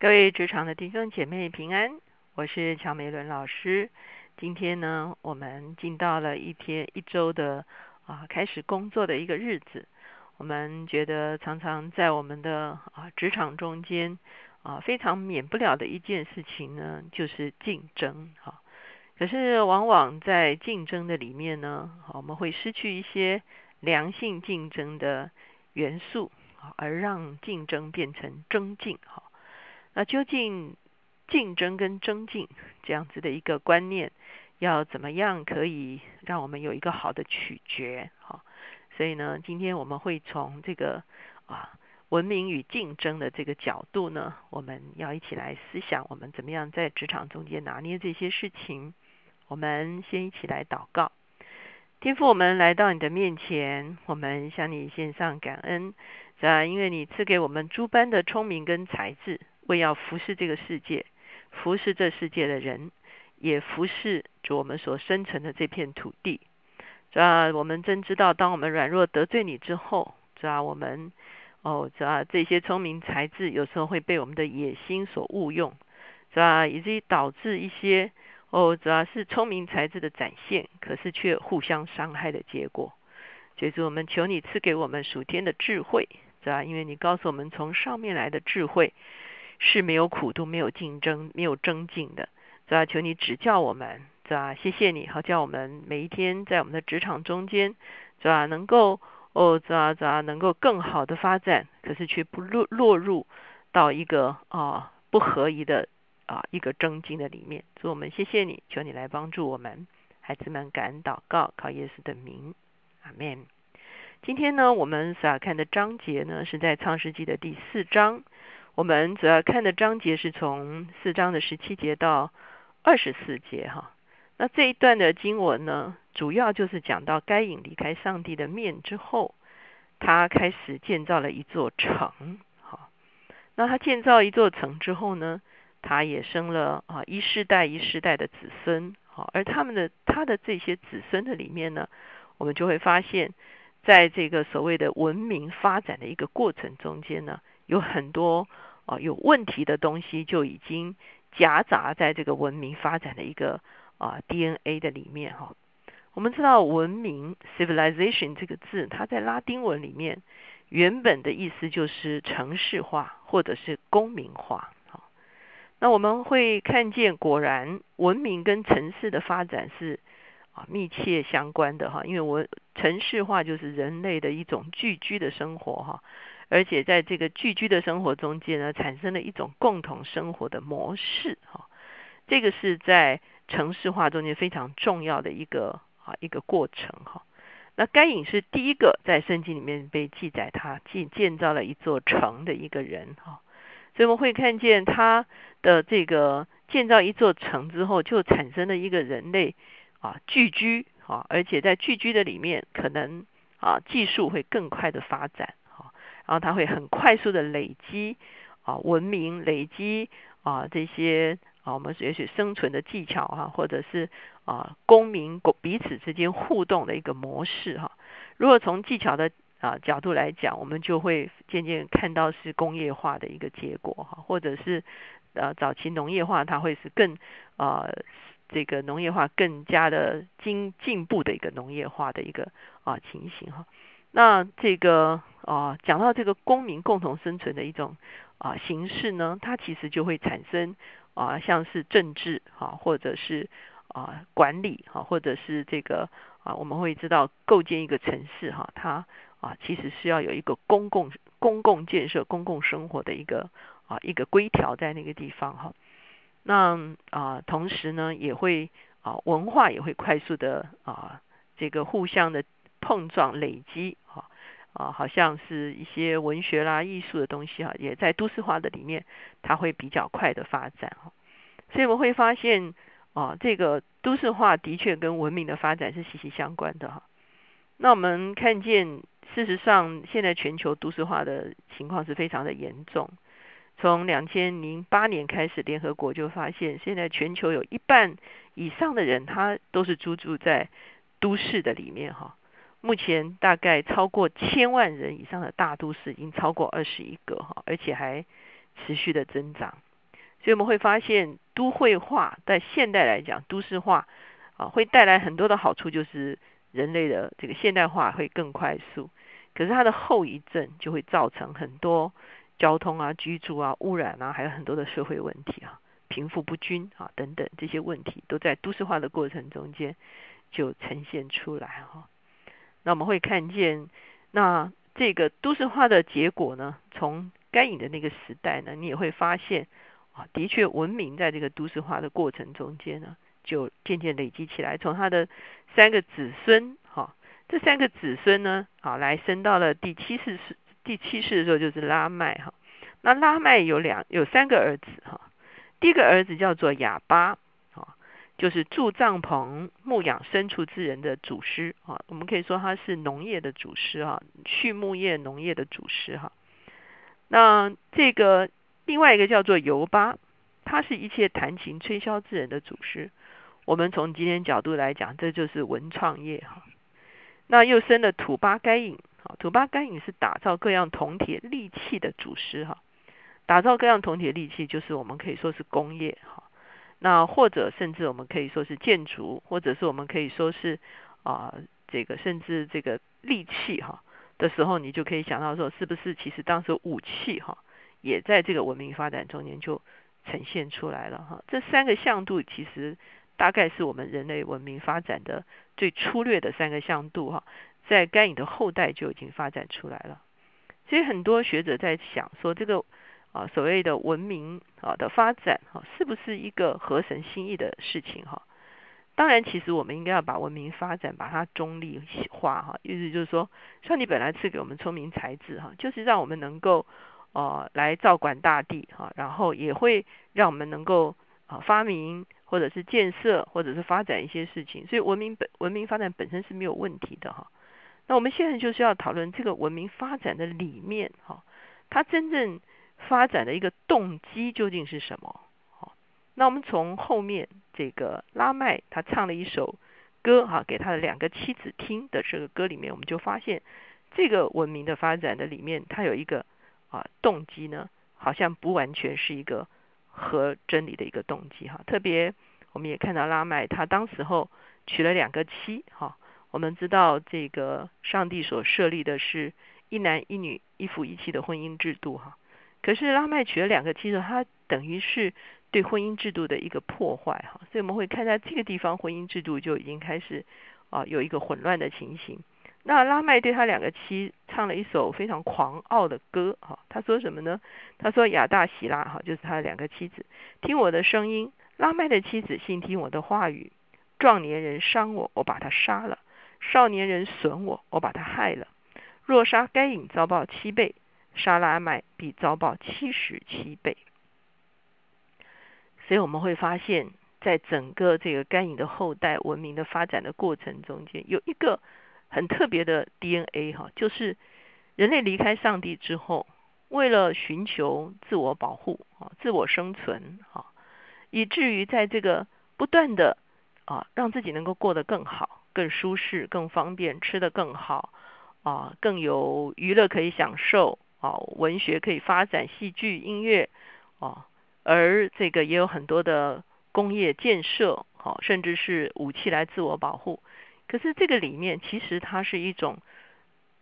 各位职场的弟兄姐妹平安，我是乔美伦老师。今天呢，我们进到了一天一周的啊开始工作的一个日子。我们觉得常常在我们的啊职场中间啊非常免不了的一件事情呢，就是竞争哈。可是往往在竞争的里面呢，我们会失去一些良性竞争的元素，啊而让竞争变成争竞哈。那究竟竞争跟增进这样子的一个观念，要怎么样可以让我们有一个好的取决？哈，所以呢，今天我们会从这个啊文明与竞争的这个角度呢，我们要一起来思想，我们怎么样在职场中间拿捏这些事情。我们先一起来祷告，天父，我们来到你的面前，我们向你献上感恩，啊，因为你赐给我们诸般的聪明跟才智。为要服侍这个世界，服侍这世界的人，也服侍主我们所生存的这片土地。主啊，我们真知道，当我们软弱得罪你之后，主啊，我们哦，主啊，这些聪明才智有时候会被我们的野心所误用，是吧？以至于导致一些哦，主要是聪明才智的展现，可是却互相伤害的结果。就是我们求你赐给我们属天的智慧，是吧？因为你告诉我们，从上面来的智慧。是没有苦度、没有竞争、没有争竞的，是吧？求你指教我们，是吧？谢谢你，好叫我们每一天在我们的职场中间，是吧？能够哦，是吧？是吧？能够更好的发展，可是却不落落入到一个啊不合宜的啊一个争竞的里面。所以我们谢谢你，求你来帮助我们，孩子们感恩祷告，靠耶稣的名，阿门。今天呢，我们所要看的章节呢，是在创世纪的第四章。我们主要看的章节是从四章的十七节到二十四节哈。那这一段的经文呢，主要就是讲到该隐离开上帝的面之后，他开始建造了一座城。哈，那他建造一座城之后呢，他也生了啊一世代一世代的子孙。好，而他们的他的这些子孙的里面呢，我们就会发现，在这个所谓的文明发展的一个过程中间呢，有很多。啊，有问题的东西就已经夹杂在这个文明发展的一个啊 DNA 的里面哈。我们知道文明 （civilization） 这个字，它在拉丁文里面原本的意思就是城市化或者是公民化。好，那我们会看见，果然文明跟城市的发展是啊密切相关的哈。因为我城市化就是人类的一种聚居的生活哈。而且在这个聚居的生活中间呢，产生了一种共同生活的模式，哈，这个是在城市化中间非常重要的一个啊一个过程，哈。那该隐是第一个在圣经里面被记载他建建造了一座城的一个人，哈。所以我们会看见他的这个建造一座城之后，就产生了一个人类啊聚居，啊，而且在聚居的里面，可能啊技术会更快的发展。然后它会很快速的累积啊文明，累积啊这些啊我们也许生存的技巧哈，或者是啊公民彼此之间互动的一个模式哈。如果从技巧的啊角度来讲，我们就会渐渐看到是工业化的一个结果哈，或者是呃早期农业化，它会是更啊这个农业化更加的进进步的一个农业化的一个啊情形哈。那这个啊，讲到这个公民共同生存的一种啊形式呢，它其实就会产生啊，像是政治啊，或者是啊管理啊，或者是这个啊，我们会知道构建一个城市哈，它啊其实是要有一个公共公共建设、公共生活的一个啊一个规条在那个地方哈。那啊，同时呢，也会啊文化也会快速的啊这个互相的。碰撞累积，哈啊，好像是一些文学啦、艺术的东西哈，也在都市化的里面，它会比较快的发展哈。所以我们会发现，啊，这个都市化的确跟文明的发展是息息相关的哈。那我们看见，事实上，现在全球都市化的情况是非常的严重。从两千零八年开始，联合国就发现，现在全球有一半以上的人，他都是居住在都市的里面哈。目前大概超过千万人以上的大都市已经超过二十一个哈，而且还持续的增长。所以我们会发现都会化在现代来讲，都市化啊会带来很多的好处，就是人类的这个现代化会更快速。可是它的后遗症就会造成很多交通啊、居住啊、污染啊，还有很多的社会问题啊、贫富不均啊等等这些问题，都在都市化的过程中间就呈现出来哈。那我们会看见，那这个都市化的结果呢，从该隐的那个时代呢，你也会发现啊，的确文明在这个都市化的过程中间呢，就渐渐累积起来，从他的三个子孙哈。这三个子孙呢，啊来生到了第七世是第七世的时候，就是拉麦哈。那拉麦有两有三个儿子哈。第一个儿子叫做哑巴，就是住帐篷、牧养牲畜之人的祖师啊。我们可以说他是农业的祖师哈，畜牧业、农业的祖师哈。那这个另外一个叫做尤巴，他是一切弹琴吹箫之人的祖师。我们从今天角度来讲，这就是文创业哈。那又生了土巴该隐，啊，土巴该隐是打造各样铜铁利器的祖师哈，打造各样铜铁利器就是我们可以说是工业哈，那或者甚至我们可以说是建筑，或者是我们可以说是啊这个甚至这个利器哈的时候，你就可以想到说，是不是其实当时武器哈也在这个文明发展中间就呈现出来了哈，这三个向度其实。大概是我们人类文明发展的最粗略的三个向度哈，在该隐的后代就已经发展出来了。所以很多学者在想说，这个啊所谓的文明啊的发展哈，是不是一个合神心意的事情哈？当然，其实我们应该要把文明发展把它中立化哈，意思就是说，上帝本来赐给我们聪明才智哈，就是让我们能够呃来照管大地哈，然后也会让我们能够啊发明。或者是建设，或者是发展一些事情，所以文明本文明发展本身是没有问题的哈。那我们现在就是要讨论这个文明发展的理念哈，它真正发展的一个动机究竟是什么？好，那我们从后面这个拉麦他唱了一首歌哈，给他的两个妻子听的这个歌里面，我们就发现这个文明的发展的里面，它有一个啊动机呢，好像不完全是一个。和真理的一个动机哈，特别我们也看到拉麦他当时候娶了两个妻哈，我们知道这个上帝所设立的是一男一女一夫一妻的婚姻制度哈，可是拉麦娶了两个妻子，他等于是对婚姻制度的一个破坏哈，所以我们会看在这个地方婚姻制度就已经开始啊有一个混乱的情形。那拉麦对他两个妻唱了一首非常狂傲的歌，哈，他说什么呢？他说亚大喜拉，哈，就是他的两个妻子，听我的声音。拉麦的妻子信听我的话语。壮年人伤我，我把他杀了；少年人损我，我把他害了。若杀该隐，遭报七倍；沙拉麦，必遭报七十七倍。所以我们会发现，在整个这个该隐的后代文明的发展的过程中间，有一个。很特别的 DNA 哈，就是人类离开上帝之后，为了寻求自我保护啊、自我生存啊，以至于在这个不断的啊，让自己能够过得更好、更舒适、更方便，吃得更好啊，更有娱乐可以享受啊，文学可以发展，戏剧、音乐啊，而这个也有很多的工业建设，好，甚至是武器来自我保护。可是这个里面其实它是一种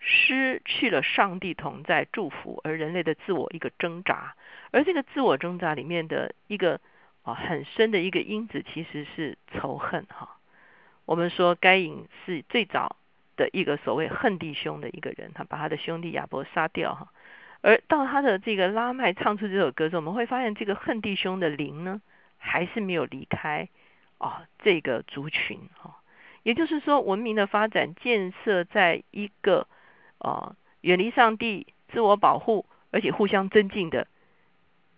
失去了上帝同在祝福，而人类的自我一个挣扎，而这个自我挣扎里面的一个啊很深的一个因子其实是仇恨哈。我们说该隐是最早的一个所谓恨弟兄的一个人，他把他的兄弟亚伯杀掉哈。而到他的这个拉麦唱出这首歌时，我们会发现这个恨弟兄的灵呢还是没有离开哦这个族群哈。也就是说，文明的发展建设在一个啊远离上帝、自我保护，而且互相增进的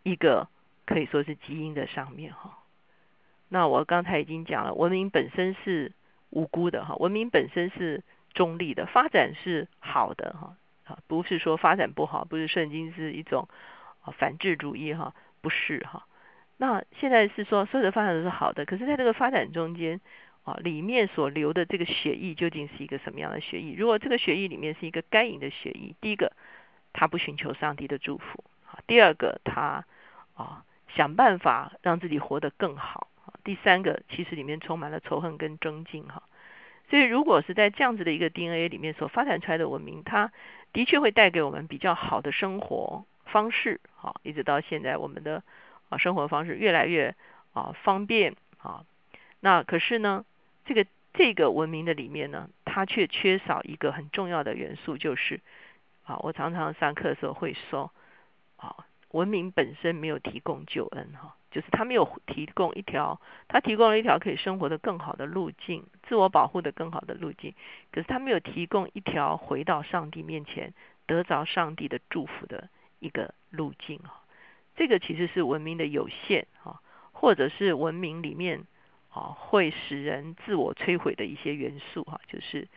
一个可以说是基因的上面哈。那我刚才已经讲了，文明本身是无辜的哈，文明本身是中立的，发展是好的哈不是说发展不好，不是圣经是一种反智主义哈，不是哈。那现在是说所有的发展都是好的，可是在这个发展中间。啊，里面所流的这个血液究竟是一个什么样的血液？如果这个血液里面是一个该隐的血液，第一个，他不寻求上帝的祝福；第二个，他啊想办法让自己活得更好。第三个，其实里面充满了仇恨跟争竞哈。所以，如果是在这样子的一个 DNA 里面所发展出来的文明，它的确会带给我们比较好的生活方式，好，一直到现在我们的啊生活方式越来越啊方便啊。那可是呢，这个这个文明的里面呢，它却缺少一个很重要的元素，就是啊，我常常上课的时候会说，啊，文明本身没有提供救恩哈。就是他没有提供一条，他提供了一条可以生活的更好的路径，自我保护的更好的路径。可是他没有提供一条回到上帝面前得着上帝的祝福的一个路径啊。这个其实是文明的有限啊，或者是文明里面啊会使人自我摧毁的一些元素哈。就是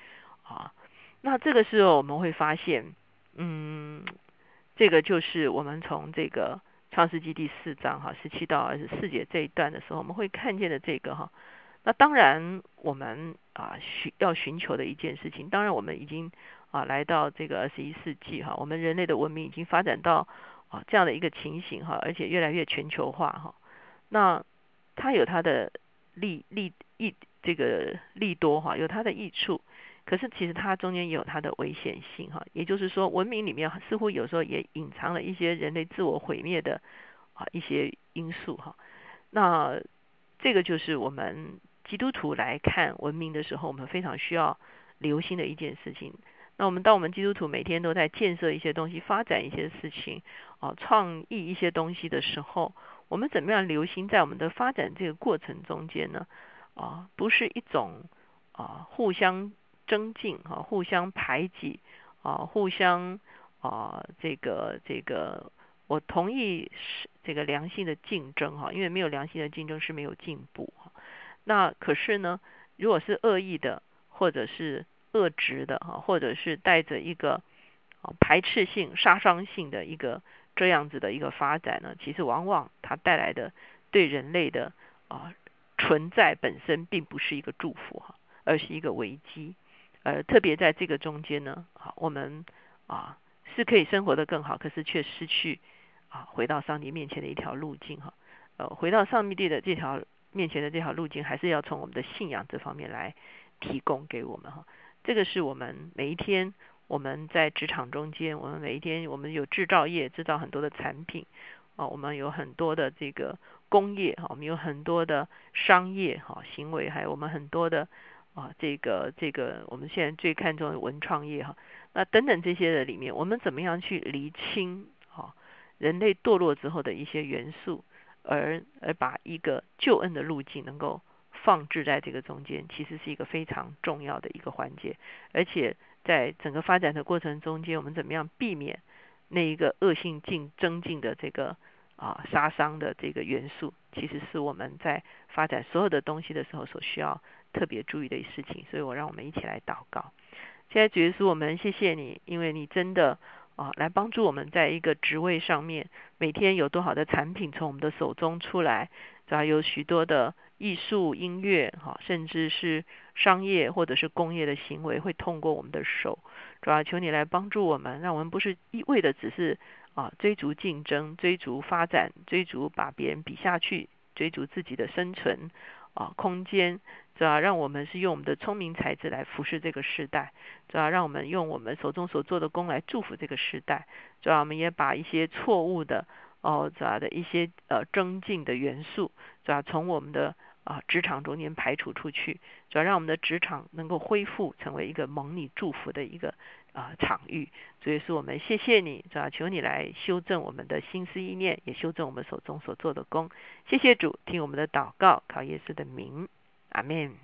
啊，那这个时候我们会发现，嗯，这个就是我们从这个。创世纪第四章哈，十七到二十四节这一段的时候，我们会看见的这个哈，那当然我们啊寻要寻求的一件事情，当然我们已经啊来到这个二十一世纪哈，我们人类的文明已经发展到啊这样的一个情形哈，而且越来越全球化哈，那它有它的利利益这个利多哈，有它的益处。可是其实它中间也有它的危险性哈，也就是说文明里面似乎有时候也隐藏了一些人类自我毁灭的啊一些因素哈。那这个就是我们基督徒来看文明的时候，我们非常需要留心的一件事情。那我们当我们基督徒每天都在建设一些东西、发展一些事情啊、创意一些东西的时候，我们怎么样留心在我们的发展这个过程中间呢？啊，不是一种啊互相。增进哈，互相排挤啊，互相啊，这个这个，我同意是这个良性的竞争哈，因为没有良性的竞争是没有进步哈。那可是呢，如果是恶意的，或者是恶质的哈，或者是带着一个排斥性、杀伤性的一个这样子的一个发展呢，其实往往它带来的对人类的啊存在本身并不是一个祝福哈，而是一个危机。呃，特别在这个中间呢，好，我们啊是可以生活的更好，可是却失去啊回到上帝面前的一条路径哈。呃，回到上帝的这条面前的这条路径，还是要从我们的信仰这方面来提供给我们哈。这个是我们每一天我们在职场中间，我们每一天我们有制造业制造很多的产品啊，我们有很多的这个工业哈，我们有很多的商业哈行为，还有我们很多的。啊，这个这个，我们现在最看重的文创业哈，那等等这些的里面，我们怎么样去厘清哈人类堕落之后的一些元素，而而把一个救恩的路径能够放置在这个中间，其实是一个非常重要的一个环节。而且在整个发展的过程中间，我们怎么样避免那一个恶性竞增进的这个啊杀伤的这个元素，其实是我们在发展所有的东西的时候所需要。特别注意的事情，所以我让我们一起来祷告。现在主耶稣，我们谢谢你，因为你真的啊，来帮助我们在一个职位上面，每天有多少的产品从我们的手中出来，主要有许多的艺术、音乐，哈，甚至是商业或者是工业的行为会通过我们的手。主要求你来帮助我们，让我们不是一味的只是啊追逐竞争、追逐发展、追逐把别人比下去、追逐自己的生存啊空间。主要让我们是用我们的聪明才智来服侍这个时代，主要让我们用我们手中所做的工来祝福这个时代。主要我们也把一些错误的哦，主要的一些呃增进的元素，主要从我们的啊职场中间排除出去。主要让我们的职场能够恢复成为一个蒙你祝福的一个啊场域。所以说我们谢谢你，主啊求你来修正我们的心思意念，也修正我们手中所做的功。谢谢主，听我们的祷告，靠耶稣的名。阿门